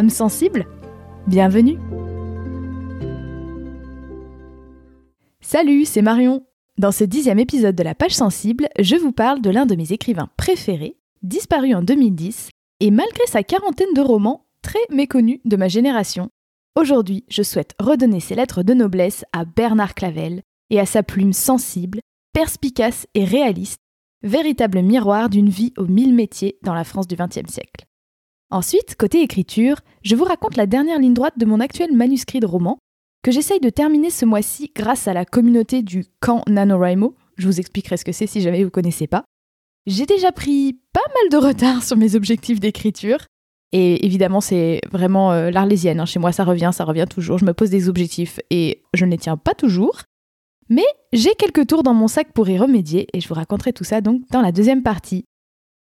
Âme sensible. Bienvenue. Salut, c'est Marion. Dans ce dixième épisode de la page sensible, je vous parle de l'un de mes écrivains préférés, disparu en 2010, et malgré sa quarantaine de romans, très méconnu de ma génération, aujourd'hui je souhaite redonner ses lettres de noblesse à Bernard Clavel et à sa plume sensible, perspicace et réaliste, véritable miroir d'une vie aux mille métiers dans la France du XXe siècle. Ensuite, côté écriture, je vous raconte la dernière ligne droite de mon actuel manuscrit de roman, que j'essaye de terminer ce mois-ci grâce à la communauté du camp NaNoWriMo. Je vous expliquerai ce que c'est si jamais vous ne connaissez pas. J'ai déjà pris pas mal de retard sur mes objectifs d'écriture. Et évidemment, c'est vraiment euh, l'arlésienne. Hein. Chez moi, ça revient, ça revient toujours. Je me pose des objectifs et je ne les tiens pas toujours. Mais j'ai quelques tours dans mon sac pour y remédier et je vous raconterai tout ça donc dans la deuxième partie.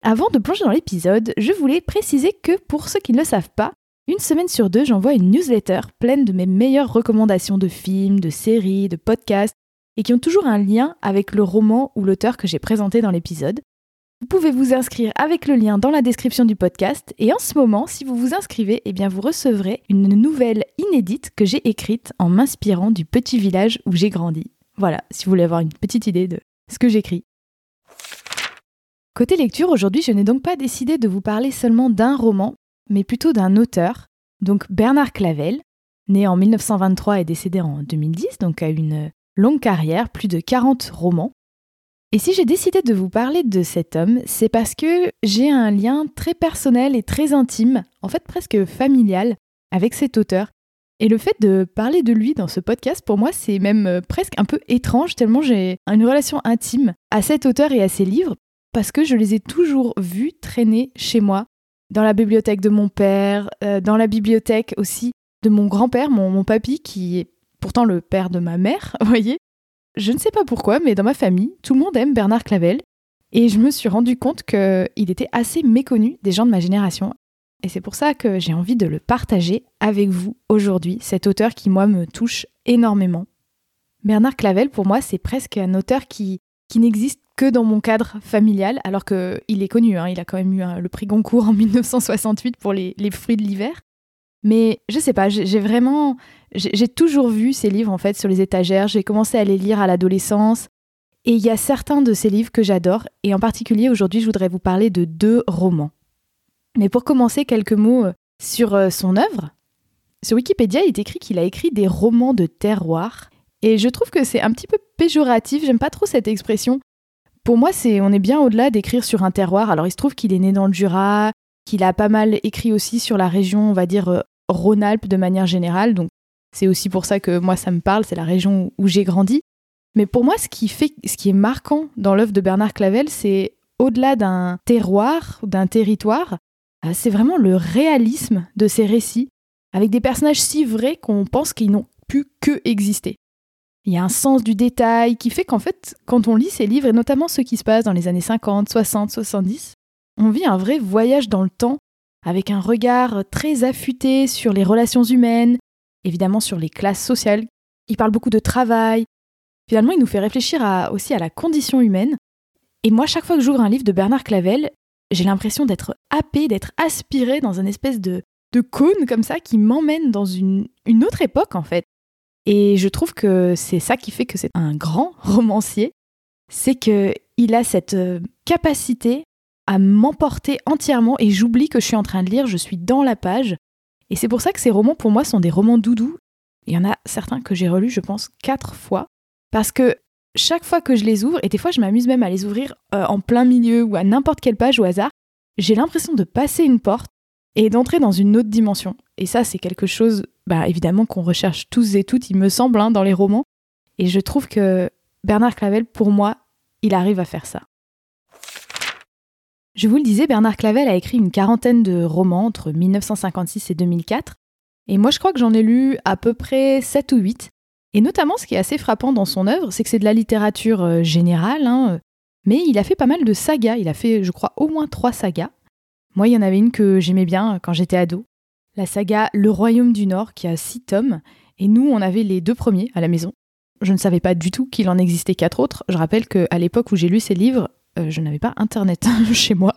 Avant de plonger dans l'épisode, je voulais préciser que pour ceux qui ne le savent pas, une semaine sur deux, j'envoie une newsletter pleine de mes meilleures recommandations de films, de séries, de podcasts, et qui ont toujours un lien avec le roman ou l'auteur que j'ai présenté dans l'épisode. Vous pouvez vous inscrire avec le lien dans la description du podcast, et en ce moment, si vous vous inscrivez, eh bien vous recevrez une nouvelle inédite que j'ai écrite en m'inspirant du petit village où j'ai grandi. Voilà, si vous voulez avoir une petite idée de ce que j'écris. Côté lecture, aujourd'hui, je n'ai donc pas décidé de vous parler seulement d'un roman, mais plutôt d'un auteur, donc Bernard Clavel, né en 1923 et décédé en 2010, donc a une longue carrière, plus de 40 romans. Et si j'ai décidé de vous parler de cet homme, c'est parce que j'ai un lien très personnel et très intime, en fait presque familial, avec cet auteur. Et le fait de parler de lui dans ce podcast, pour moi, c'est même presque un peu étrange, tellement j'ai une relation intime à cet auteur et à ses livres, parce que je les ai toujours vus traîner chez moi, dans la bibliothèque de mon père, euh, dans la bibliothèque aussi de mon grand-père, mon, mon papy, qui est pourtant le père de ma mère, vous voyez. Je ne sais pas pourquoi, mais dans ma famille, tout le monde aime Bernard Clavel, et je me suis rendu compte qu'il était assez méconnu des gens de ma génération. Et c'est pour ça que j'ai envie de le partager avec vous aujourd'hui, cet auteur qui, moi, me touche énormément. Bernard Clavel, pour moi, c'est presque un auteur qui, qui n'existe que dans mon cadre familial, alors qu'il est connu, hein, il a quand même eu le prix Goncourt en 1968 pour les, fruits de l'hiver. Mais je sais pas, j'ai vraiment. J'ai toujours vu ces livres en fait sur les étagères, j'ai commencé à les lire à l'adolescence. Et il y a certains de ces livres que j'adore, et en particulier aujourd'hui je voudrais vous parler de deux romans. Mais pour commencer, quelques mots euh, sur euh, son œuvre. Sur Wikipédia, il est écrit qu'il a écrit des romans de terroir, et je trouve que c'est un petit peu péjoratif, j'aime pas trop cette expression, pour moi, c'est on est bien au-delà d'écrire sur un terroir. Alors il se trouve qu'il est né dans le Jura, qu'il a pas mal écrit aussi sur la région, on va dire euh, Rhône-Alpes de manière générale. Donc c'est aussi pour ça que moi ça me parle, c'est la région où j'ai grandi. Mais pour moi, ce qui fait, ce qui est marquant dans l'œuvre de Bernard Clavel, c'est au-delà d'un terroir d'un territoire, euh, c'est vraiment le réalisme de ces récits, avec des personnages si vrais qu'on pense qu'ils n'ont pu que exister. Il y a un sens du détail qui fait qu'en fait, quand on lit ces livres, et notamment ceux qui se passent dans les années 50, 60, 70, on vit un vrai voyage dans le temps, avec un regard très affûté sur les relations humaines, évidemment sur les classes sociales. Il parle beaucoup de travail. Finalement, il nous fait réfléchir aussi à la condition humaine. Et moi, chaque fois que j'ouvre un livre de Bernard Clavel, j'ai l'impression d'être happé, d'être aspiré dans une espèce de, cône comme ça qui m'emmène dans une autre époque en fait. Et je trouve que c'est ça qui fait que c'est un grand romancier, c'est que il a cette euh, capacité à m'emporter entièrement et j'oublie que je suis en train de lire, je suis dans la page. Et c'est pour ça que ces romans pour moi sont des romans doudous. Il y en a certains que j'ai relus, je pense, quatre fois, parce que chaque fois que je les ouvre, et des fois je m'amuse même à les ouvrir euh, en plein milieu ou à n'importe quelle page au hasard, j'ai l'impression de passer une porte et d'entrer dans une autre dimension. Et ça, c'est quelque chose, bah, évidemment, qu'on recherche tous et toutes, il me semble, hein, dans les romans. Et je trouve que Bernard Clavel, pour moi, il arrive à faire ça. Je vous le disais, Bernard Clavel a écrit une quarantaine de romans entre 1956 et 2004. Et moi, je crois que j'en ai lu à peu près 7 ou 8. Et notamment, ce qui est assez frappant dans son œuvre, c'est que c'est de la littérature euh, générale, hein, mais il a fait pas mal de sagas. Il a fait, je crois, au moins trois sagas. Moi, il y en avait une que j'aimais bien quand j'étais ado. La saga Le Royaume du Nord, qui a six tomes. Et nous, on avait les deux premiers à la maison. Je ne savais pas du tout qu'il en existait quatre autres. Je rappelle qu'à l'époque où j'ai lu ces livres, euh, je n'avais pas Internet chez moi.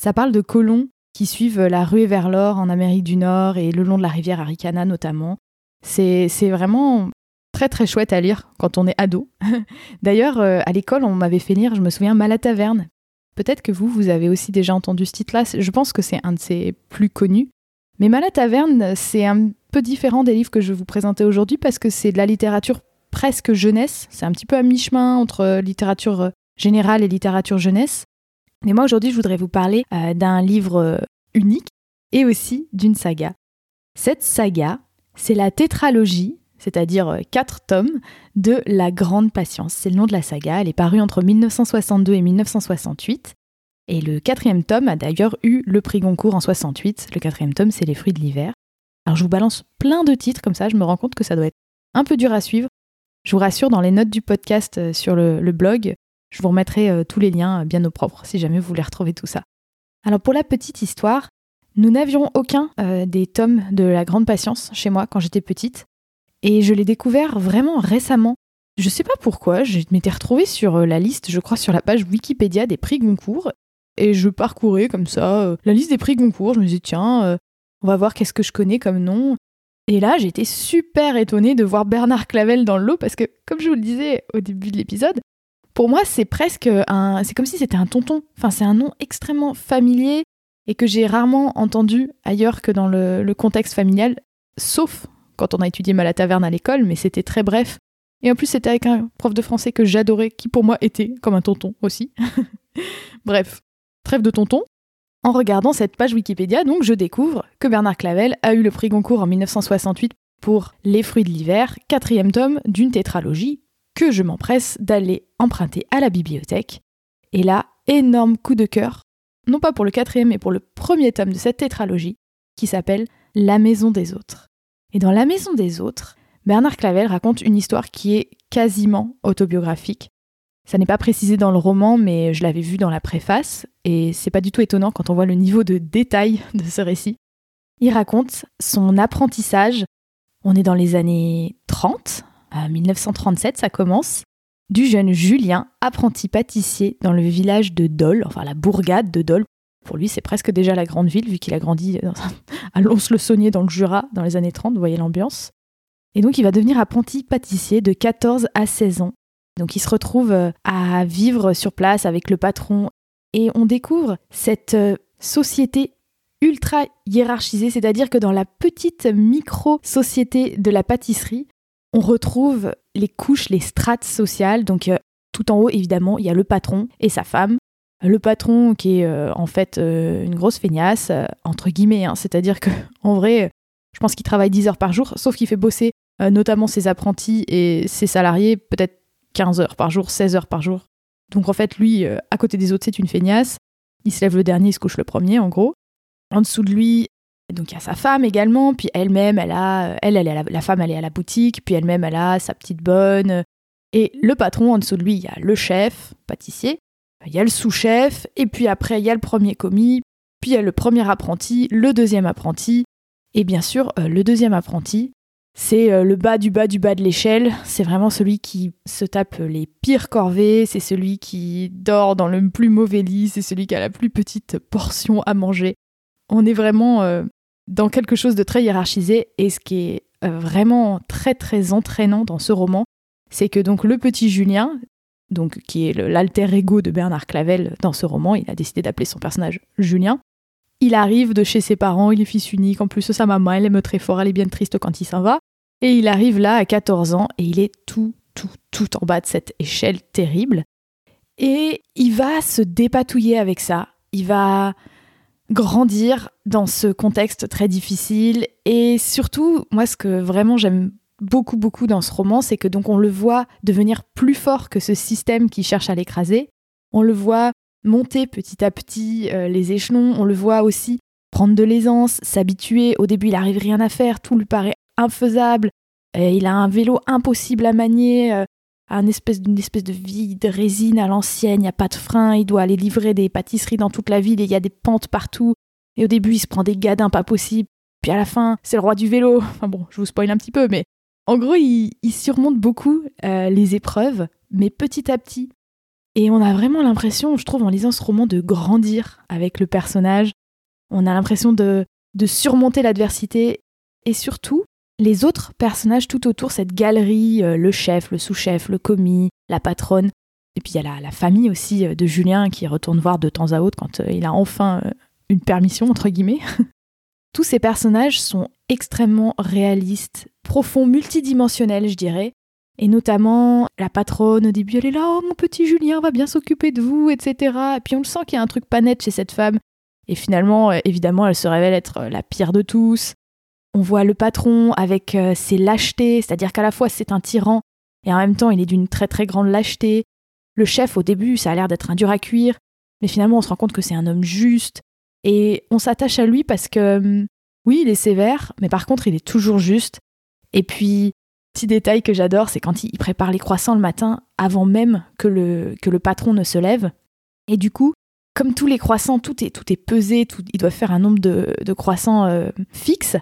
Ça parle de colons qui suivent la ruée vers l'or en Amérique du Nord et le long de la rivière Aricana notamment. C'est vraiment très très chouette à lire quand on est ado. D'ailleurs, euh, à l'école, on m'avait fait lire, je me souviens, Malataverne. Peut-être que vous, vous avez aussi déjà entendu ce titre-là. Je pense que c'est un de ses plus connus. Mais Malataverne, c'est un peu différent des livres que je vais vous présenter aujourd'hui parce que c'est de la littérature presque jeunesse. C'est un petit peu à mi-chemin entre littérature générale et littérature jeunesse. Mais moi, aujourd'hui, je voudrais vous parler euh, d'un livre euh, unique et aussi d'une saga. Cette saga, c'est la tétralogie c'est-à-dire euh, quatre tomes de La Grande Patience. C'est le nom de la saga, elle est parue entre 1962 et 1968. Et le quatrième tome a d'ailleurs eu le prix Goncourt en 68. Le quatrième tome, c'est Les fruits de l'hiver. Alors je vous balance plein de titres comme ça, je me rends compte que ça doit être un peu dur à suivre. Je vous rassure, dans les notes du podcast euh, sur le, blog, je vous remettrai euh, tous les liens bien au propre si jamais vous voulez retrouver tout ça. Alors pour la petite histoire, nous n'avions aucun des tomes de La Grande Patience chez moi quand j'étais petite. Et je l'ai découvert vraiment récemment. Je sais pas pourquoi, je m'étais retrouvée sur euh, la liste, je crois, sur la page Wikipédia des prix Goncourt. Et je parcourais comme ça euh, la liste des prix Goncourt. Je me disais, tiens, euh, on va voir qu'est-ce que je connais comme nom. Et là, j'étais super étonnée de voir Bernard Clavel dans le lot parce que, comme je vous le disais au début de l'épisode, pour moi, c'est presque un. C'est comme si c'était un tonton. Enfin, c'est un nom extrêmement familier et que j'ai rarement entendu ailleurs que dans le, le contexte familial, sauf quand on a étudié mal à taverne à l'école, mais c'était très bref. Et en plus, c'était avec un prof de français que j'adorais, qui pour moi était comme un tonton aussi. Bref, trêve de tonton. En regardant cette page Wikipédia, donc, je découvre que Bernard Clavel a eu le prix Goncourt en 1968 pour Les fruits de l'hiver, quatrième tome d'une tétralogie que je m'empresse d'aller emprunter à la bibliothèque. Et là, énorme coup de cœur, non pas pour le quatrième, mais pour le premier tome de cette tétralogie, qui s'appelle La maison des autres. Et dans La maison des autres, Bernard Clavel raconte une histoire qui est quasiment autobiographique. Ça n'est pas précisé dans le roman, mais je l'avais vu dans la préface, et c'est pas du tout étonnant quand on voit le niveau de détail de ce récit. Il raconte son apprentissage, on est dans les années 30, à 1937 ça commence, du jeune Julien, apprenti pâtissier dans le village de Dole, enfin la bourgade de Dole, pour lui, c'est presque déjà la grande ville, vu qu'il a grandi à Lons-le-Saunier dans le Jura dans les années 30, vous voyez l'ambiance. Et donc, il va devenir apprenti pâtissier de 14 à 16 ans. Donc, il se retrouve euh, à vivre sur place avec le patron. Et on découvre cette euh, société ultra hiérarchisée, c'est-à-dire que dans la petite micro-société de la pâtisserie, on retrouve les couches, les strates sociales. Donc, euh, tout en haut, évidemment, il y a le patron et sa femme le patron qui est en fait une grosse feignasse, entre guillemets, hein. c'est-à-dire que en vrai, je pense qu'il travaille 10 heures par jour, sauf qu'il fait bosser notamment ses apprentis et ses salariés peut-être 15 heures par jour, 16 heures par jour. Donc en fait, lui, à côté des autres, c'est une feignasse. Il se lève le dernier, il se couche le premier, en gros. En dessous de lui, donc il y a sa femme également, puis elle-même, elle a, elle, elle est la, femme, elle est à la boutique, puis elle-même, elle a sa petite bonne. Et le patron, en dessous de lui, il y a le chef, pâtissier, il y a le sous-chef, et puis après, il y a le premier commis, puis il y a le premier apprenti, le deuxième apprenti, et bien sûr, euh, le deuxième apprenti, c'est euh, le bas du bas du bas de l'échelle, c'est vraiment celui qui se tape les pires corvées, c'est celui qui dort dans le plus mauvais lit, c'est celui qui a la plus petite portion à manger. On est vraiment euh, dans quelque chose de très hiérarchisé, et ce qui est vraiment très très entraînant dans ce roman, c'est que donc le petit Julien, donc qui est l'alter ego de Bernard Clavel dans ce roman. Il a décidé d'appeler son personnage Julien. Il arrive de chez ses parents, il est fils unique, en plus sa maman, elle aime très fort, elle est bien triste quand il s'en va. Et il arrive là à 14 ans et il est tout, tout, tout en bas de cette échelle terrible. Et il va se dépatouiller avec ça. Il va grandir dans ce contexte très difficile. Et surtout, moi, ce que vraiment j'aime beaucoup beaucoup dans ce roman, c'est que donc on le voit devenir plus fort que ce système qui cherche à l'écraser. On le voit monter petit à petit euh, les échelons, on le voit aussi prendre de l'aisance, s'habituer. Au début, il arrive rien à faire, tout lui paraît infaisable. il a un vélo impossible à manier, euh, une espèce, d'une espèce de vie de résine à l'ancienne, il n'y a pas de frein, il doit aller livrer des pâtisseries dans toute la ville et il y a des pentes partout. Et au début, il se prend des gadins pas possibles. Puis à la fin, c'est le roi du vélo. Enfin bon, je vous spoil un petit peu, mais en gros, il, surmonte beaucoup euh, les épreuves, mais petit à petit. Et on a vraiment l'impression, je trouve, en lisant ce roman, de grandir avec le personnage. On a l'impression de, de surmonter l'adversité et surtout les autres personnages tout autour, cette galerie, euh, le chef, le sous-chef, le commis, la patronne. Et puis il y a la, famille aussi euh, de Julien qui retourne voir de temps à autre quand il a enfin une permission, entre guillemets. Tous ces personnages sont extrêmement réalistes, profonds, multidimensionnels, je dirais. Et notamment, la patronne, au début, elle est là, oh mon petit Julien va bien s'occuper de vous, etc. Et puis on le sent qu'il y a un truc pas net chez cette femme. Et finalement, euh, évidemment, elle se révèle être euh, la pire de tous. On voit le patron avec euh, ses lâchetés, c'est-à-dire qu'à la fois c'est un tyran, et en même temps il est d'une très très grande lâcheté. Le chef, au début, ça a l'air d'être un dur à cuire, mais finalement on se rend compte que c'est un homme juste, et on s'attache à lui parce que, hum, oui, il est sévère, mais par contre, il est toujours juste. Et puis, petit détail que j'adore, c'est quand il prépare les croissants le matin avant même que le, que le patron ne se lève. Et du coup, comme tous les croissants, tout est, tout est pesé, tout, ils doivent faire un nombre de, croissants euh, fixe.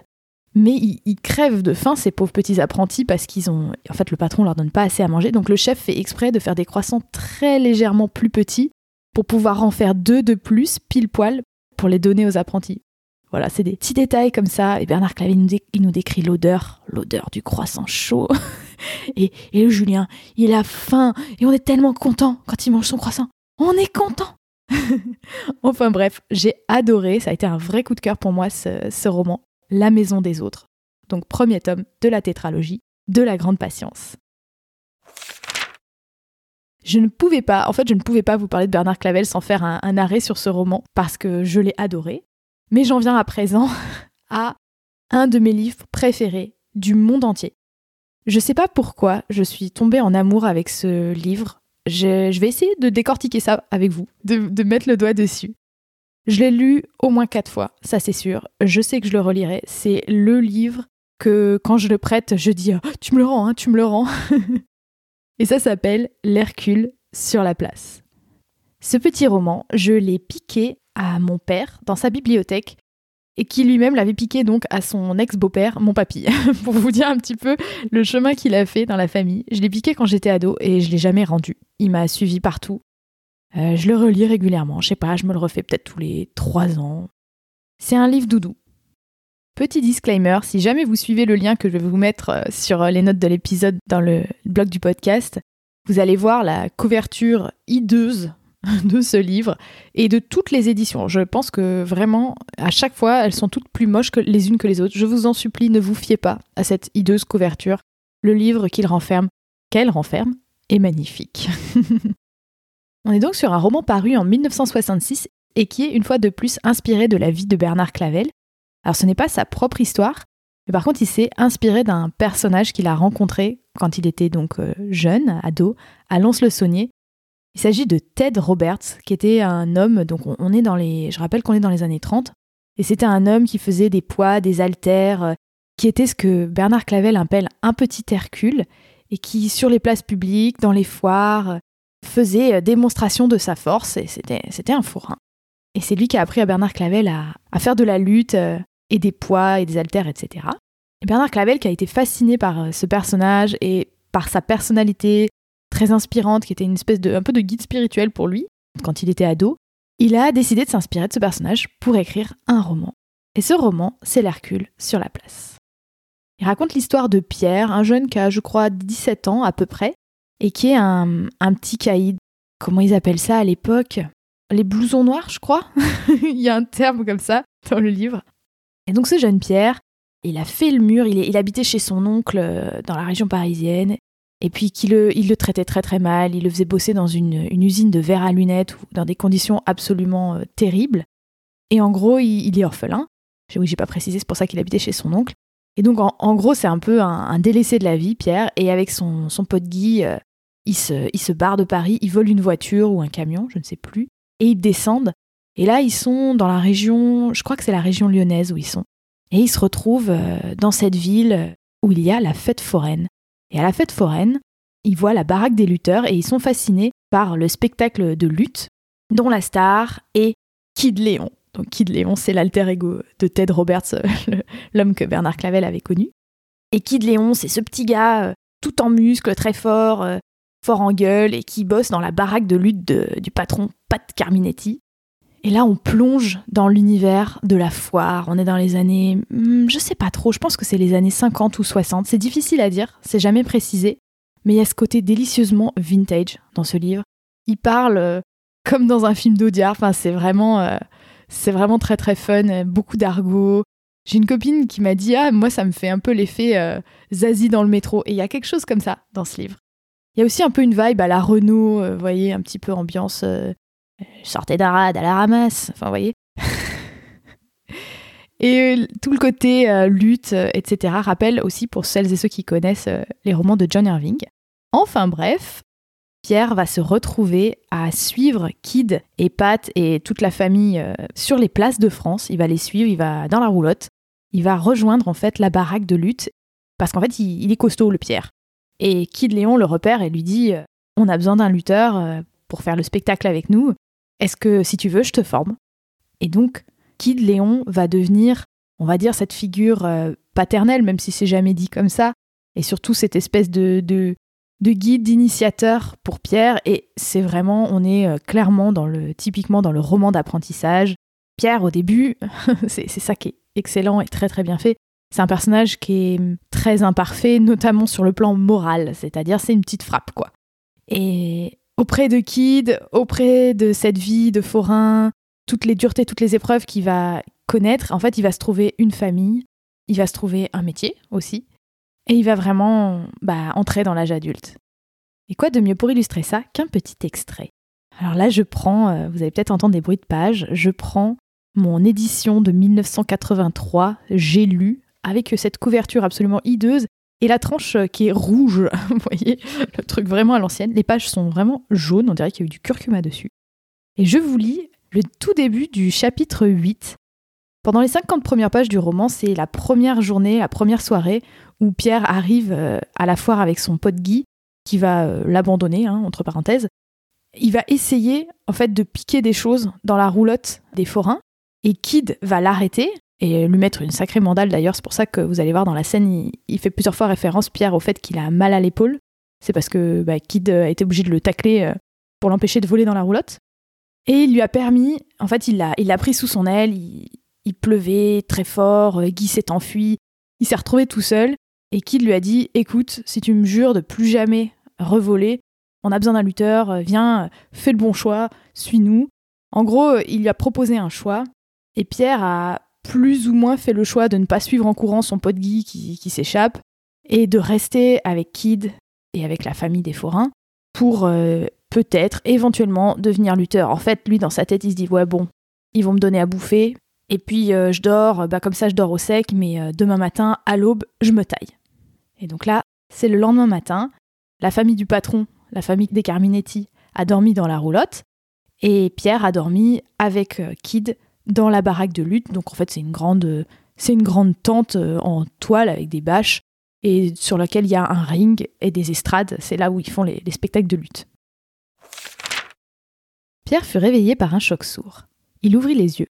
Mais ils, ils, crèvent de faim, ces pauvres petits apprentis, parce qu'ils ont. En fait, le patron leur donne pas assez à manger. Donc le chef fait exprès de faire des croissants très légèrement plus petits pour pouvoir en faire deux de plus, pile poil, pour les donner aux apprentis. Voilà, c'est des petits détails comme ça. Et Bernard Clavier nous, il nous décrit l'odeur, l'odeur du croissant chaud. et, et le Julien, il a faim et on est tellement content quand il mange son croissant. On est content. enfin bref, j'ai adoré. Ça a été un vrai coup de cœur pour moi ce, ce roman, La Maison des Autres. Donc premier tome de la tétralogie de la grande patience. Je ne pouvais pas, en fait, je ne pouvais pas vous parler de Bernard Clavel sans faire un, arrêt sur ce roman parce que je l'ai adoré. Mais j'en viens à présent à un de mes livres préférés du monde entier. Je sais pas pourquoi je suis tombée en amour avec ce livre. Je, vais essayer de décortiquer ça avec vous, de, mettre le doigt dessus. Je l'ai lu au moins quatre fois, ça c'est sûr. Je sais que je le relirai. C'est le livre que quand je le prête, je dis oh, Tu me le rends, hein, tu me le rends. Et ça s'appelle L'Hercule sur la place. Ce petit roman, je l'ai piqué à mon père dans sa bibliothèque et qui lui-même l'avait piqué donc à son ex-beau-père, mon papy, pour vous dire un petit peu le chemin qu'il a fait dans la famille. Je l'ai piqué quand j'étais ado et je l'ai jamais rendu. Il m'a suivi partout. Euh, je le relis régulièrement, je sais pas, je me le refais peut-être tous les trois ans. C'est un livre doudou. Petit disclaimer, si jamais vous suivez le lien que je vais vous mettre euh, sur euh, les notes de l'épisode dans le blog du podcast, vous allez voir la couverture hideuse de ce livre et de toutes les éditions. Je pense que vraiment, à chaque fois, elles sont toutes plus moches que les unes que les autres. Je vous en supplie, ne vous fiez pas à cette hideuse couverture. Le livre qu'il renferme, qu'elle renferme, est magnifique. On est donc sur un roman paru en 1966 et qui est une fois de plus inspiré de la vie de Bernard Clavel, alors ce n'est pas sa propre histoire, mais par contre il s'est inspiré d'un personnage qu'il a rencontré quand il était donc euh, jeune, ado, à Lons-le-Saunier. Il s'agit de Ted Roberts, qui était un homme, donc on est dans les, je rappelle qu'on est dans les années 30, et c'était un homme qui faisait des poids, des haltères, euh, qui était ce que Bernard Clavel appelle un petit Hercule, et qui sur les places publiques, dans les foires, faisait démonstration de sa force, et c'était un fourrin. Et c'est lui qui a appris à Bernard Clavel à, à faire de la lutte, euh, et des poids et des haltères, etc. Et Bernard Clavel, qui a été fasciné par euh, ce personnage et par sa personnalité très inspirante, qui était une espèce de un peu de guide spirituel pour lui quand il était ado, il a décidé de s'inspirer de ce personnage pour écrire un roman. Et ce roman, c'est l'Hercule sur la place. Il raconte l'histoire de Pierre, un jeune qui a, je crois, 17 ans à peu près, et qui est un, un petit caïd. Comment ils appellent ça à l'époque? Les blousons noirs, je crois Il y a un terme comme ça dans le livre. Et donc ce jeune Pierre, il a fait le mur, il, habitait chez son oncle euh, dans la région parisienne, et puis qu'il le, il le traitait très très mal, il le faisait bosser dans une, usine de verre à lunettes, dans des conditions absolument euh, terribles. Et en gros, il, est orphelin. Oui, j'ai pas précisé, c'est pour ça qu'il habitait chez son oncle. Et donc, en, gros, c'est un peu un, délaissé de la vie, Pierre. Et avec son, pote Guy, euh, il, se, il se barre de Paris, il vole une voiture ou un camion, je ne sais plus. Et ils descendent Et là, ils sont dans la région, je crois que c'est la région lyonnaise où ils sont. Et ils se retrouvent euh, dans cette ville où il y a la fête foraine. Et à la fête foraine, ils voient la baraque des lutteurs et ils sont fascinés par le spectacle de lutte dont la star est Kid Léon. Donc Kid Léon, c'est l'alter ego de Ted Roberts, l'homme que Bernard Clavel avait connu. Et Kid Léon, c'est ce petit gars euh, tout en muscles, très fort, euh, fort en gueule, et qui bosse dans la baraque de lutte du patron Pat Carminetti. Et là, on plonge dans l'univers de la foire. On est dans les années, hmm, je sais pas trop, je pense que c'est les années 50 ou 60. C'est difficile à dire, c'est jamais précisé. Mais il y a ce côté délicieusement vintage dans ce livre. Il parle euh, comme dans un film d'Audiard. Enfin, c'est vraiment, euh, c'est vraiment très très fun. Beaucoup d'argot. J'ai une copine qui m'a dit ah moi ça me fait un peu l'effet euh, Zazie dans le métro. Et il y a quelque chose comme ça dans ce livre. Il y a aussi un peu une vibe à la Renault, vous voyez, un petit peu ambiance sortez d'Arad à la ramasse. Enfin, vous voyez. Et tout le côté lutte, etc., rappelle aussi pour celles et ceux qui connaissent les romans de John Irving. Enfin bref, Pierre va se retrouver à suivre Kid et Pat et toute la famille euh, sur les places de France. Il va les suivre, il va dans la roulotte. Il va rejoindre en fait la baraque de lutte parce qu'en fait il, est costaud le Pierre. Et Kid Léon le repère et lui dit euh, On a besoin d'un lutteur euh, pour faire le spectacle avec nous. Est-ce que si tu veux, je te forme? Et donc Kid Léon va devenir, on va dire, cette figure paternelle, même si c'est jamais dit comme ça, et surtout cette espèce de, de guide, d'initiateur pour Pierre. Et c'est vraiment, on est euh, clairement dans le, typiquement dans le roman d'apprentissage. Pierre, au début, c'est ça qui est excellent et très très bien fait. C'est un personnage qui est hum, très imparfait, notamment sur le plan moral, c'est-à-dire c'est une petite frappe, quoi. Et auprès de Kid, auprès de cette vie de forain, toutes les duretés, toutes les épreuves qu'il va connaître, en fait, il va se trouver une famille, il va se trouver un métier aussi, et il va vraiment bah, entrer dans l'âge adulte. Et quoi de mieux pour illustrer ça qu'un petit extrait? Alors là, je prends, euh, vous allez peut-être entendre des bruits de page, je prends mon édition de 1983, j'ai lu, avec cette couverture absolument hideuse et la tranche euh, qui est rouge, vous voyez, le truc vraiment à l'ancienne. Les pages sont vraiment jaunes, on dirait qu'il y a eu du curcuma dessus. Et je vous lis le tout début du chapitre 8. Pendant les 50 premières pages du roman, c'est la première journée, la première soirée où Pierre arrive euh, à la foire avec son pote Guy, qui va euh, l'abandonner, hein, entre parenthèses. Il va essayer, en fait, de piquer des choses dans la roulotte des forains, et Kid va l'arrêter et lui mettre une sacrée mandale d'ailleurs. C'est pour ça que vous allez voir dans la scène, il, fait plusieurs fois référence, Pierre, au fait qu'il a mal à l'épaule. C'est parce que bah, Kid a été obligé de le tacler euh, pour l'empêcher de voler dans la roulotte. Et il lui a permis, en fait, il l'a il pris sous son aile, il, il pleuvait très fort, Guy s'est enfui, il s'est retrouvé tout seul, et Kid lui a dit Écoute, si tu me jures de plus jamais revoler, on a besoin d'un lutteur, euh, viens, fais le bon choix, suis-nous. En gros, il lui a proposé un choix, et Pierre a plus ou moins fait le choix de ne pas suivre en courant son pote Guy qui, s'échappe, et de rester avec Kid et avec la famille des forains pour euh, peut-être, éventuellement, devenir lutteur. En fait, lui, dans sa tête, il se dit Ouais, bon, ils vont me donner à bouffer, et puis euh, je dors, bah, comme ça je dors au sec, mais demain matin, à l'aube, je me taille. Et donc là, c'est le lendemain matin, la famille du patron, la famille des Carminetti, a dormi dans la roulotte, et Pierre a dormi avec euh, Kid dans la baraque de lutte. Donc en fait, c'est une grande, c'est une grande tente euh, en toile avec des bâches et sur laquelle il y a un ring et des estrades. C'est là où ils font les, les spectacles de lutte. Pierre fut réveillé par un choc sourd. Il ouvrit les yeux.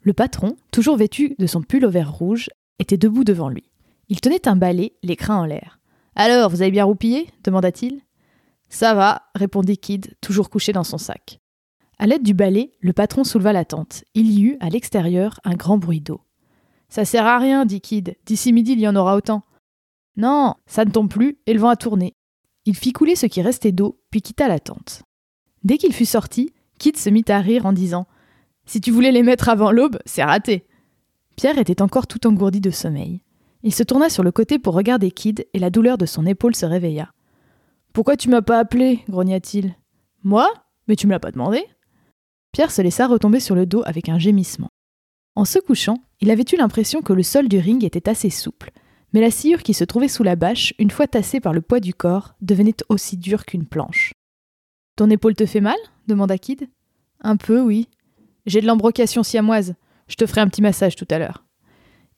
Le patron, toujours vêtu de son pull au vert rouge, était debout devant lui. Il tenait un balai, les crins en l'air. Alors, vous avez bien roupillé? demanda-t-il. Ça va, répondit Kid, toujours couché dans son sac. À l'aide du balai, le patron souleva la tente. Il y eut, à l'extérieur, un grand bruit d'eau. Ça sert à rien, dit Kid. D'ici midi, il y en aura autant. Non, ça ne tombe plus, et le vent a tourné. Il fit couler ce qui restait d'eau, puis quitta la tente. Dès qu'il fut sorti, Kid se mit à rire en disant Si tu voulais les mettre avant l'aube, c'est raté. Pierre était encore tout engourdi de sommeil. Il se tourna sur le côté pour regarder Kid et la douleur de son épaule se réveilla. Pourquoi tu m'as pas appelé? grogna-t-il. Moi? Mais tu me l'as pas demandé Pierre se laissa retomber sur le dos avec un gémissement. En se couchant, il avait eu l'impression que le sol du ring était assez souple, mais la sciure qui se trouvait sous la bâche, une fois tassée par le poids du corps, devenait aussi dure qu'une planche. Ton épaule te fait mal? demanda Kid. Un peu, oui. J'ai de l'embrocation siamoise. Je te ferai un petit massage tout à l'heure.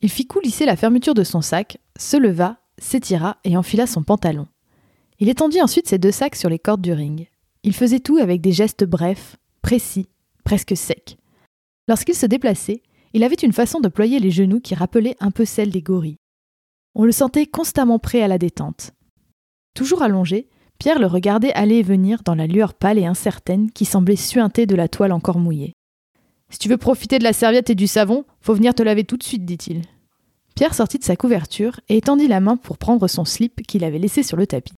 Il fit coulisser la fermeture de son sac, se leva, s'étira et enfila son pantalon. Il étendit ensuite ses deux sacs sur les cordes du ring. Il faisait tout avec des gestes brefs, précis, presque secs. Lorsqu'il se déplaçait, il avait une façon de ployer les genoux qui rappelait un peu celle des gorilles. On le sentait constamment prêt à la détente. Toujours allongé, Pierre le regardait aller et venir dans la lueur pâle et incertaine qui semblait suinter de la toile encore mouillée. Si tu veux profiter de la serviette et du savon, faut venir te laver tout de suite, dit-il. Pierre sortit de sa couverture et étendit la main pour prendre son slip qu'il avait laissé sur le tapis.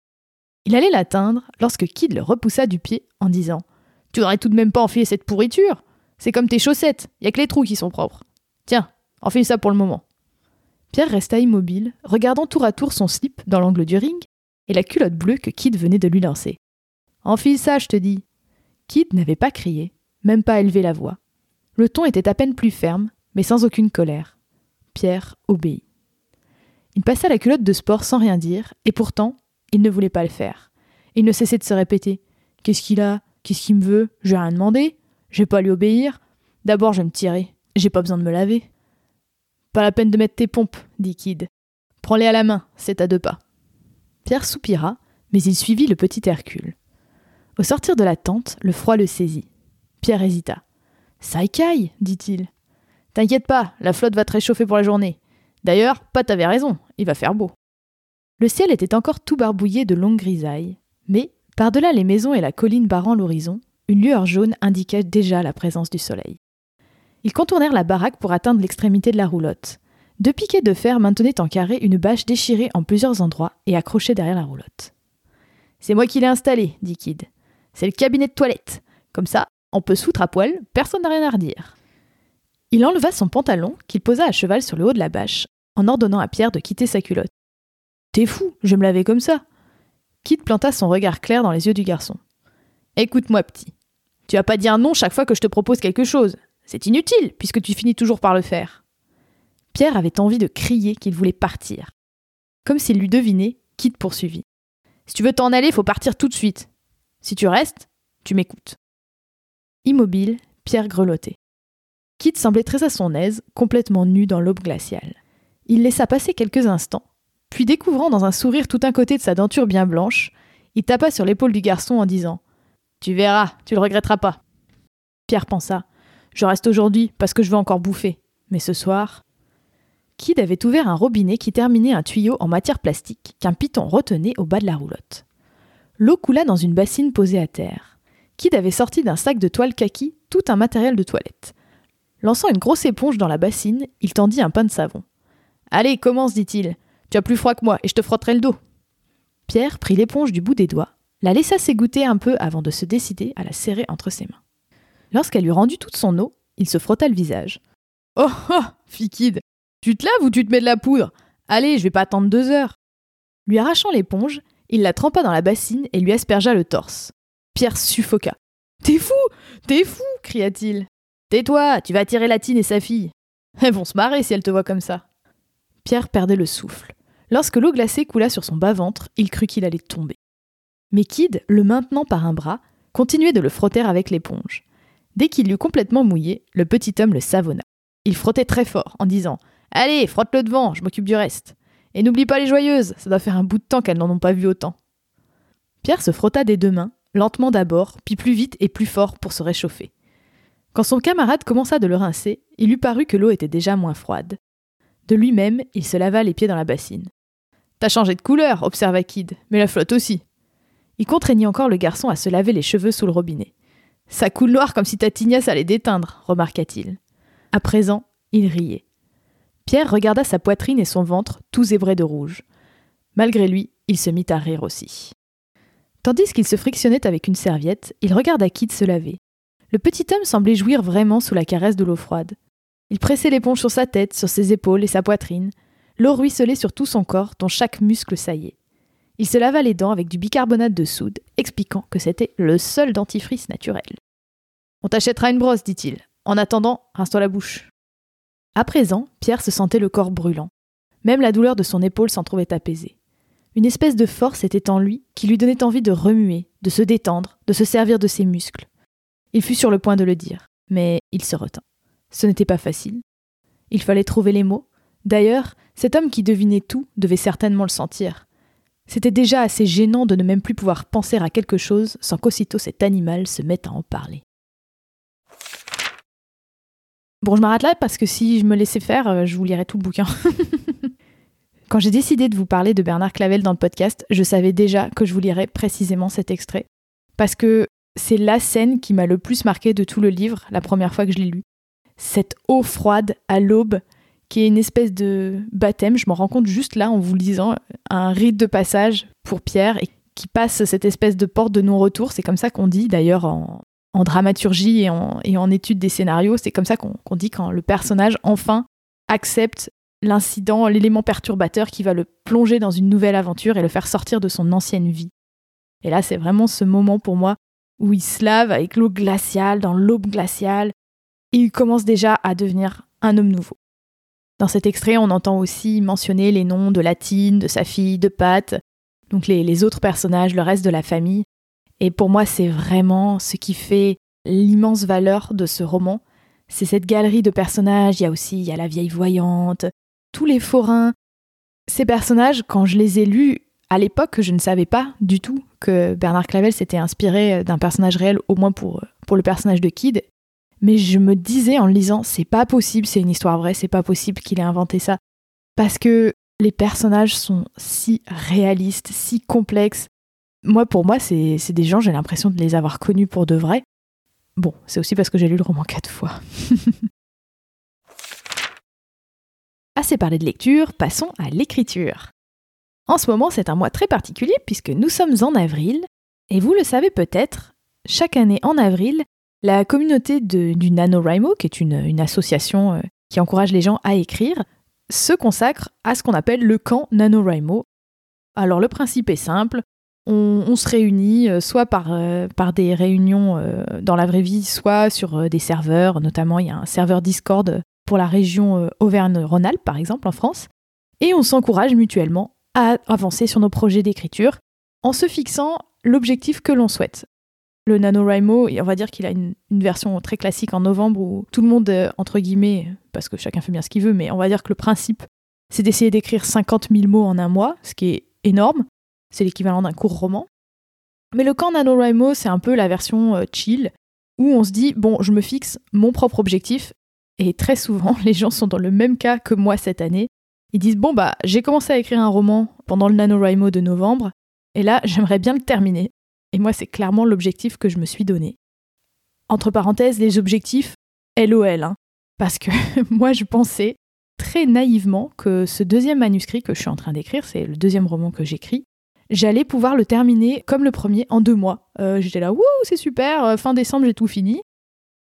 Il allait l'atteindre lorsque Kid le repoussa du pied en disant Tu n'aurais tout de même pas enfilé cette pourriture C'est comme tes chaussettes, y a que les trous qui sont propres. Tiens, enfile ça pour le moment. Pierre resta immobile, regardant tour à tour son slip dans l'angle du ring et la culotte bleue que Kid venait de lui lancer. Enfile ça, je te dis. Kid n'avait pas crié, même pas élevé la voix. Le ton était à peine plus ferme, mais sans aucune colère. Pierre obéit. Il passa la culotte de sport sans rien dire, et pourtant, il ne voulait pas le faire. Il ne cessait de se répéter Qu'est-ce qu'il a? Qu'est-ce qu'il me veut? Je vais rien demander Je vais pas lui obéir D'abord, je vais me tirer. J'ai pas besoin de me laver. Pas la peine de mettre tes pompes, dit Kid. Prends-les à la main, c'est à deux pas. Pierre soupira, mais il suivit le petit Hercule. Au sortir de la tente, le froid le saisit. Pierre hésita. Ça écaille, dit-il. T'inquiète pas, la flotte va te réchauffer pour la journée. D'ailleurs, Pat avait raison, il va faire beau. Le ciel était encore tout barbouillé de longues grisailles, mais, par-delà les maisons et la colline barrant l'horizon, une lueur jaune indiquait déjà la présence du soleil. Ils contournèrent la baraque pour atteindre l'extrémité de la roulotte. Deux piquets de fer maintenaient en carré une bâche déchirée en plusieurs endroits et accrochée derrière la roulotte. C'est moi qui l'ai installé, dit Kid. C'est le cabinet de toilette. Comme ça, on peut soutre à poil, personne n'a rien à redire. Il enleva son pantalon, qu'il posa à cheval sur le haut de la bâche, en ordonnant à Pierre de quitter sa culotte. T'es fou, je me laver comme ça. Kit planta son regard clair dans les yeux du garçon. Écoute-moi, petit. Tu vas pas dire non chaque fois que je te propose quelque chose. C'est inutile, puisque tu finis toujours par le faire. Pierre avait envie de crier qu'il voulait partir. Comme s'il lui devinait, Kit poursuivit. Si tu veux t'en aller, faut partir tout de suite. Si tu restes, tu m'écoutes. Immobile, Pierre grelottait. Kit semblait très à son aise, complètement nu dans l'aube glaciale. Il laissa passer quelques instants, puis découvrant dans un sourire tout un côté de sa denture bien blanche, il tapa sur l'épaule du garçon en disant Tu verras, tu le regretteras pas. Pierre pensa Je reste aujourd'hui parce que je veux encore bouffer. Mais ce soir? Kid avait ouvert un robinet qui terminait un tuyau en matière plastique qu'un piton retenait au bas de la roulotte. L'eau coula dans une bassine posée à terre. Kid avait sorti d'un sac de toile kaki tout un matériel de toilette. Lançant une grosse éponge dans la bassine, il tendit un pain de savon. Allez, commence, dit-il. Tu as plus froid que moi et je te frotterai le dos. Pierre prit l'éponge du bout des doigts, la laissa s'égoutter un peu avant de se décider à la serrer entre ses mains. Lorsqu'elle eut rendu toute son eau, il se frotta le visage. Oh oh fit Kid. Tu te laves ou tu te mets de la poudre? Allez, je vais pas attendre deux heures. Lui arrachant l'éponge, il la trempa dans la bassine et lui aspergea le torse. Pierre suffoqua. T'es fou T'es fou cria-t-il. Tais-toi, tu vas attirer la tine et sa fille. Elles vont se marrer si elles te voient comme ça. Pierre perdait le souffle. Lorsque l'eau glacée coula sur son bas-ventre, il crut qu'il allait tomber. Mais Kid, le maintenant par un bras, continuait de le frotter avec l'éponge. Dès qu'il l'eut complètement mouillé, le petit homme le savonna. Il frottait très fort, en disant Allez, frotte-le devant, je m'occupe du reste. Et n'oublie pas les joyeuses, ça doit faire un bout de temps qu'elles n'en ont pas vu autant. Pierre se frotta des deux mains, lentement d'abord, puis plus vite et plus fort pour se réchauffer. Quand son camarade commença de le rincer, il lui parut que l'eau était déjà moins froide. De lui-même, il se lava les pieds dans la bassine. T'as changé de couleur, observa Kid, mais la flotte aussi. Il contraignit encore le garçon à se laver les cheveux sous le robinet. Ça coule noir comme si ta tignasse allait déteindre, remarqua-t-il. À présent, il riait. Pierre regarda sa poitrine et son ventre, tout zébrés de rouge. Malgré lui, il se mit à rire aussi. Tandis qu'il se frictionnait avec une serviette, il regarda Kid se laver. Le petit homme semblait jouir vraiment sous la caresse de l'eau froide. Il pressait l'éponge sur sa tête, sur ses épaules et sa poitrine. L'eau ruisselait sur tout son corps, dont chaque muscle saillait. Il se lava les dents avec du bicarbonate de soude, expliquant que c'était le seul dentifrice naturel. On t'achètera une brosse, dit-il. En attendant, rince-toi la bouche. À présent, Pierre se sentait le corps brûlant. Même la douleur de son épaule s'en trouvait apaisée. Une espèce de force était en lui qui lui donnait envie de remuer, de se détendre, de se servir de ses muscles. Il fut sur le point de le dire. mais il se retint. Ce n'était pas facile. Il fallait trouver les mots. D'ailleurs, cet homme qui devinait tout devait certainement le sentir. C'était déjà assez gênant de ne même plus pouvoir penser à quelque chose sans qu'aussitôt cet animal se mette à en parler. Bon, je m'arrête là parce que si je me laissais faire, euh, je vous lirais tout le bouquin. Quand j'ai décidé de vous parler de Bernard Clavel dans le podcast, je savais déjà que je vous lirais précisément cet extrait. Parce que c'est la scène qui m'a le plus marqué de tout le livre, la première fois que je l'ai lu. Cette eau froide à l'aube, qui est une espèce de baptême, je m'en rends compte juste là en vous lisant, un rite de passage pour Pierre et qui passe cette espèce de porte de non-retour. C'est comme ça qu'on dit d'ailleurs en, dramaturgie et en, étude des scénarios, c'est comme ça qu'on dit quand le personnage enfin accepte l'incident, l'élément perturbateur qui va le plonger dans une nouvelle aventure et le faire sortir de son ancienne vie. Et là, c'est vraiment ce moment pour moi où il se lave avec l'eau glaciale, dans l'aube glaciale, et il commence déjà à devenir un homme nouveau. Dans cet extrait, on entend aussi mentionner les noms de Latine, de sa fille, de Pat, donc les, les autres personnages, le reste de la famille. Et pour moi, c'est vraiment ce qui fait l'immense valeur de ce roman. C'est cette galerie de personnages. Il y a aussi il y a la vieille voyante, tous les forains. Ces personnages, quand je les ai lus à l'époque, je ne savais pas du tout que Bernard Clavel s'était inspiré d'un personnage réel, au moins pour, pour le personnage de Kid. Mais je me disais en le lisant, c'est pas possible, c'est une histoire vraie, c'est pas possible qu'il ait inventé ça. Parce que les personnages sont si réalistes, si complexes. Moi, pour moi, c'est des gens, j'ai l'impression de les avoir connus pour de vrai. Bon, c'est aussi parce que j'ai lu le roman quatre fois. Assez parlé de lecture, passons à l'écriture. En ce moment, c'est un mois très particulier puisque nous sommes en avril, et vous le savez peut-être, chaque année en avril, la communauté du NaNoWriMo, qui est une, association euh, qui encourage les gens à écrire, se consacre à ce qu'on appelle le camp NaNoWriMo. Alors le principe est simple, on, se réunit euh, soit euh, par des réunions dans la vraie vie, soit sur des serveurs, notamment il y a un serveur Discord pour la région Auvergne-Rhône-Alpes par exemple en France, et on s'encourage mutuellement à avancer sur nos projets d'écriture en se fixant l'objectif que l'on souhaite. Le NaNoWriMo, on va dire qu'il a une, version très classique en novembre où tout le monde, euh, entre guillemets, parce que chacun fait bien ce qu'il veut, mais on va dire que le principe, c'est d'essayer d'écrire 50 000 mots en un mois, ce qui est énorme. C'est l'équivalent d'un court roman. Mais le camp NaNoWriMo, c'est un peu la version euh, chill, où on se dit, bon, je me fixe mon propre objectif, et très souvent, les gens sont dans le même cas que moi cette année, ils disent Bon, bah, j'ai commencé à écrire un roman pendant le NaNoWriMo de novembre, et là, j'aimerais bien le terminer. Et moi, c'est clairement l'objectif que je me suis donné. Entre parenthèses, les objectifs, LOL, hein, parce que moi, je pensais très naïvement que ce deuxième manuscrit que je suis en train d'écrire, c'est le deuxième roman que j'écris, j'allais pouvoir le terminer comme le premier en deux mois. Euh, j'étais là, wouh, c'est super, euh, fin décembre, j'ai tout fini.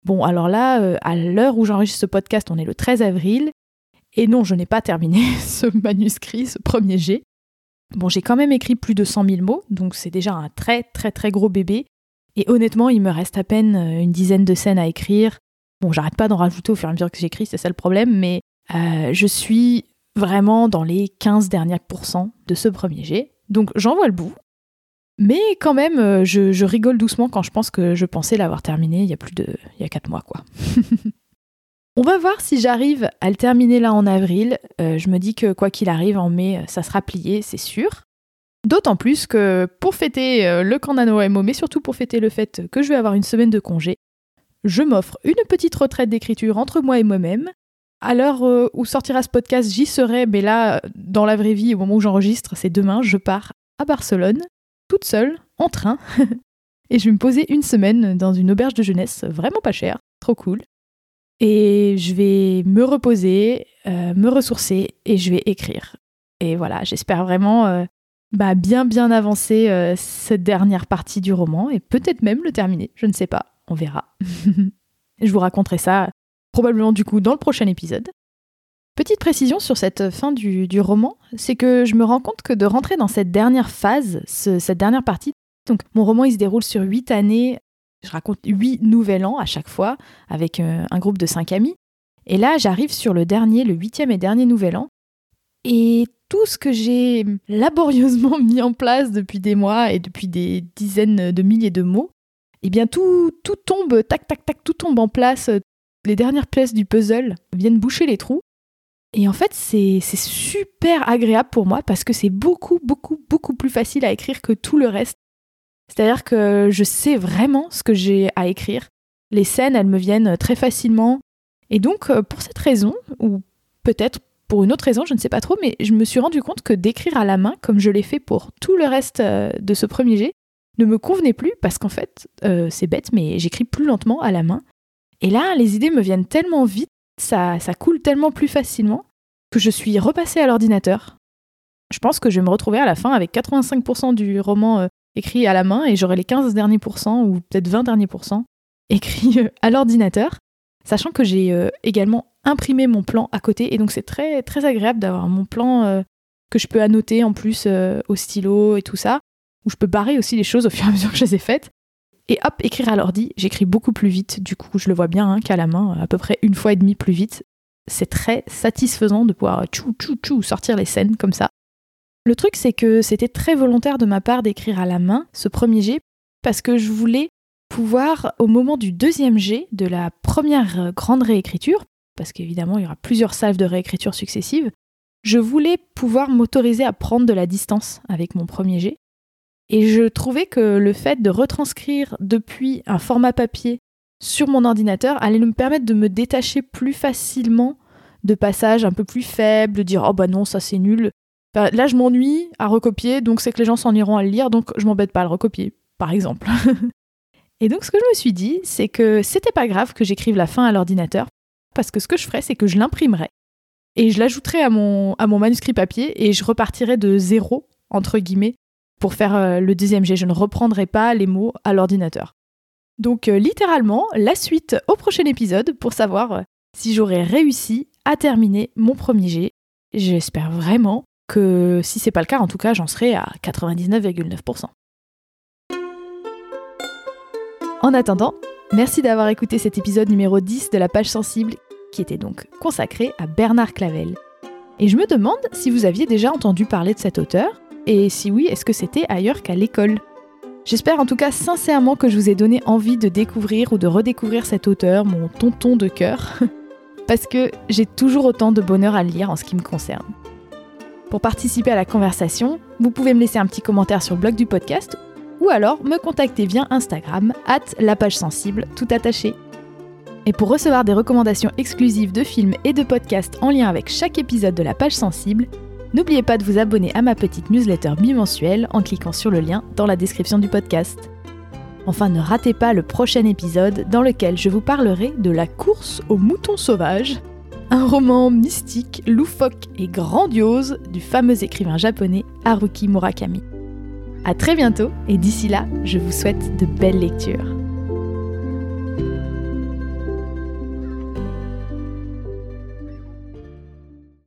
Bon, alors là, euh, à l'heure où j'enregistre ce podcast, on est le 13 avril, et non, je n'ai pas terminé ce manuscrit, ce premier jet. Bon, j'ai quand même écrit plus de 100 000 mots, donc c'est déjà un très très très gros bébé. Et honnêtement, il me reste à peine euh, une dizaine de scènes à écrire. Bon, j'arrête pas d'en rajouter au fur et à mesure que j'écris, c'est ça le problème, mais euh, je suis vraiment dans les 15 derniers pourcents de ce premier jet. Donc j'en vois le bout. Mais quand même, euh, je, rigole doucement quand je pense que je pensais l'avoir terminé il y a plus de... il y a 4 mois, quoi. On va voir si j'arrive à le terminer là en avril. Euh, je me dis que quoi qu'il arrive, en mai, ça sera plié, c'est sûr. D'autant plus que pour fêter euh, le camp NaNoWriMo, mais surtout pour fêter le fait que je vais avoir une semaine de congé, je m'offre une petite retraite d'écriture entre moi et moi-même. À l'heure euh, où sortira ce podcast, j'y serai, mais là, dans la vraie vie, au moment où j'enregistre, c'est demain, je pars à Barcelone, toute seule, en train. et je vais me poser une semaine dans une auberge de jeunesse vraiment pas chère, trop cool. Et je vais me reposer, euh, me ressourcer et je vais écrire. Et voilà, j'espère vraiment euh, bah, bien bien avancer euh, cette dernière partie du roman et peut-être même le terminer. Je ne sais pas, on verra. je vous raconterai ça probablement du coup dans le prochain épisode. Petite précision sur cette fin du, du roman, c'est que je me rends compte que de rentrer dans cette dernière phase, cette dernière partie, donc mon roman il se déroule sur huit années je raconte huit nouvel an à chaque fois avec euh, un groupe de cinq amis. Et là, j'arrive sur le dernier, le huitième et dernier nouvel an. Et tout ce que j'ai laborieusement mis en place depuis des mois et depuis des dizaines de milliers de mots, eh bien tout, tout tombe, tac, tac, tac, tout tombe en place. Les dernières pièces du puzzle viennent boucher les trous. Et en fait, c'est super agréable pour moi parce que c'est beaucoup, beaucoup, beaucoup plus facile à écrire que tout le reste. C'est-à-dire que je sais vraiment ce que j'ai à écrire. Les scènes, elles me viennent très facilement. Et donc, euh, pour cette raison, ou peut-être pour une autre raison, je ne sais pas trop, mais je me suis rendu compte que d'écrire à la main, comme je l'ai fait pour tout le reste euh, de ce premier jet, ne me convenait plus parce qu'en fait, euh, c'est bête, mais j'écris plus lentement à la main. Et là, les idées me viennent tellement vite, ça, ça coule tellement plus facilement, que je suis repassée à l'ordinateur. Je pense que je vais me retrouver à la fin avec 85% du roman écrit à la main et j'aurai les 15 derniers pourcents ou peut-être 20 derniers pourcents écrits à l'ordinateur, sachant que j'ai également imprimer mon plan à côté. Et donc c'est très, très agréable d'avoir mon plan euh, que je peux annoter en plus euh, au stylo et tout ça, où je peux barrer aussi les choses au fur et à mesure que je les ai faites. Et hop, écrire à l'ordi, j'écris beaucoup plus vite, du coup je le vois bien hein, qu'à la main, à peu près une fois et demie plus vite. C'est très satisfaisant de pouvoir tchou tchou tchou sortir les scènes comme ça. Le truc c'est que c'était très volontaire de ma part d'écrire à la main ce premier jet, parce que je voulais pouvoir, au moment du deuxième jet de la première grande réécriture, parce qu'évidemment il y aura plusieurs salves de réécriture successives, je voulais pouvoir m'autoriser à prendre de la distance avec mon premier jet. Et je trouvais que le fait de retranscrire depuis un format papier sur mon ordinateur allait me permettre de me détacher plus facilement de passages un peu plus faibles, de dire oh bah non, ça c'est nul. Là je m'ennuie à recopier, donc c'est que les gens s'en iront à le lire, donc je m'embête pas à le recopier, par exemple. Et donc ce que je me suis dit, c'est que c'était pas grave que j'écrive la fin à l'ordinateur, parce que ce que je ferais, c'est que je l'imprimerais et je l'ajouterais à mon, à mon manuscrit papier et je repartirais de zéro, entre guillemets, pour faire euh, le deuxième jet. Je ne reprendrai pas les mots à l'ordinateur. Donc euh, littéralement, la suite au prochain épisode pour savoir euh, si j'aurais réussi à terminer mon premier jet. J'espère vraiment que si c'est pas le cas, en tout cas, j'en serai à 99,9%. En attendant, Merci d'avoir écouté cet épisode numéro 10 de la page sensible qui était donc consacré à Bernard Clavel. Et je me demande si vous aviez déjà entendu parler de cet auteur, et si oui, est-ce que c'était ailleurs qu'à l'école? J'espère en tout cas sincèrement que je vous ai donné envie de découvrir ou de redécouvrir cet auteur, mon tonton de cœur, parce que j'ai toujours autant de bonheur à lire en ce qui me concerne. Pour participer à la conversation, vous pouvez me laisser un petit commentaire sur le blog du podcast ou alors me contacter via Instagram, at la page sensible, tout attaché. Et pour recevoir des recommandations exclusives de films et de podcasts en lien avec chaque épisode de la page sensible, n'oubliez pas de vous abonner à ma petite newsletter bimensuelle en cliquant sur le lien dans la description du podcast. Enfin, ne ratez pas le prochain épisode dans lequel je vous parlerai de La course aux moutons sauvages, un roman mystique, loufoque et grandiose du fameux écrivain japonais Haruki Murakami. À très bientôt et d'ici là, je vous souhaite de belles lectures.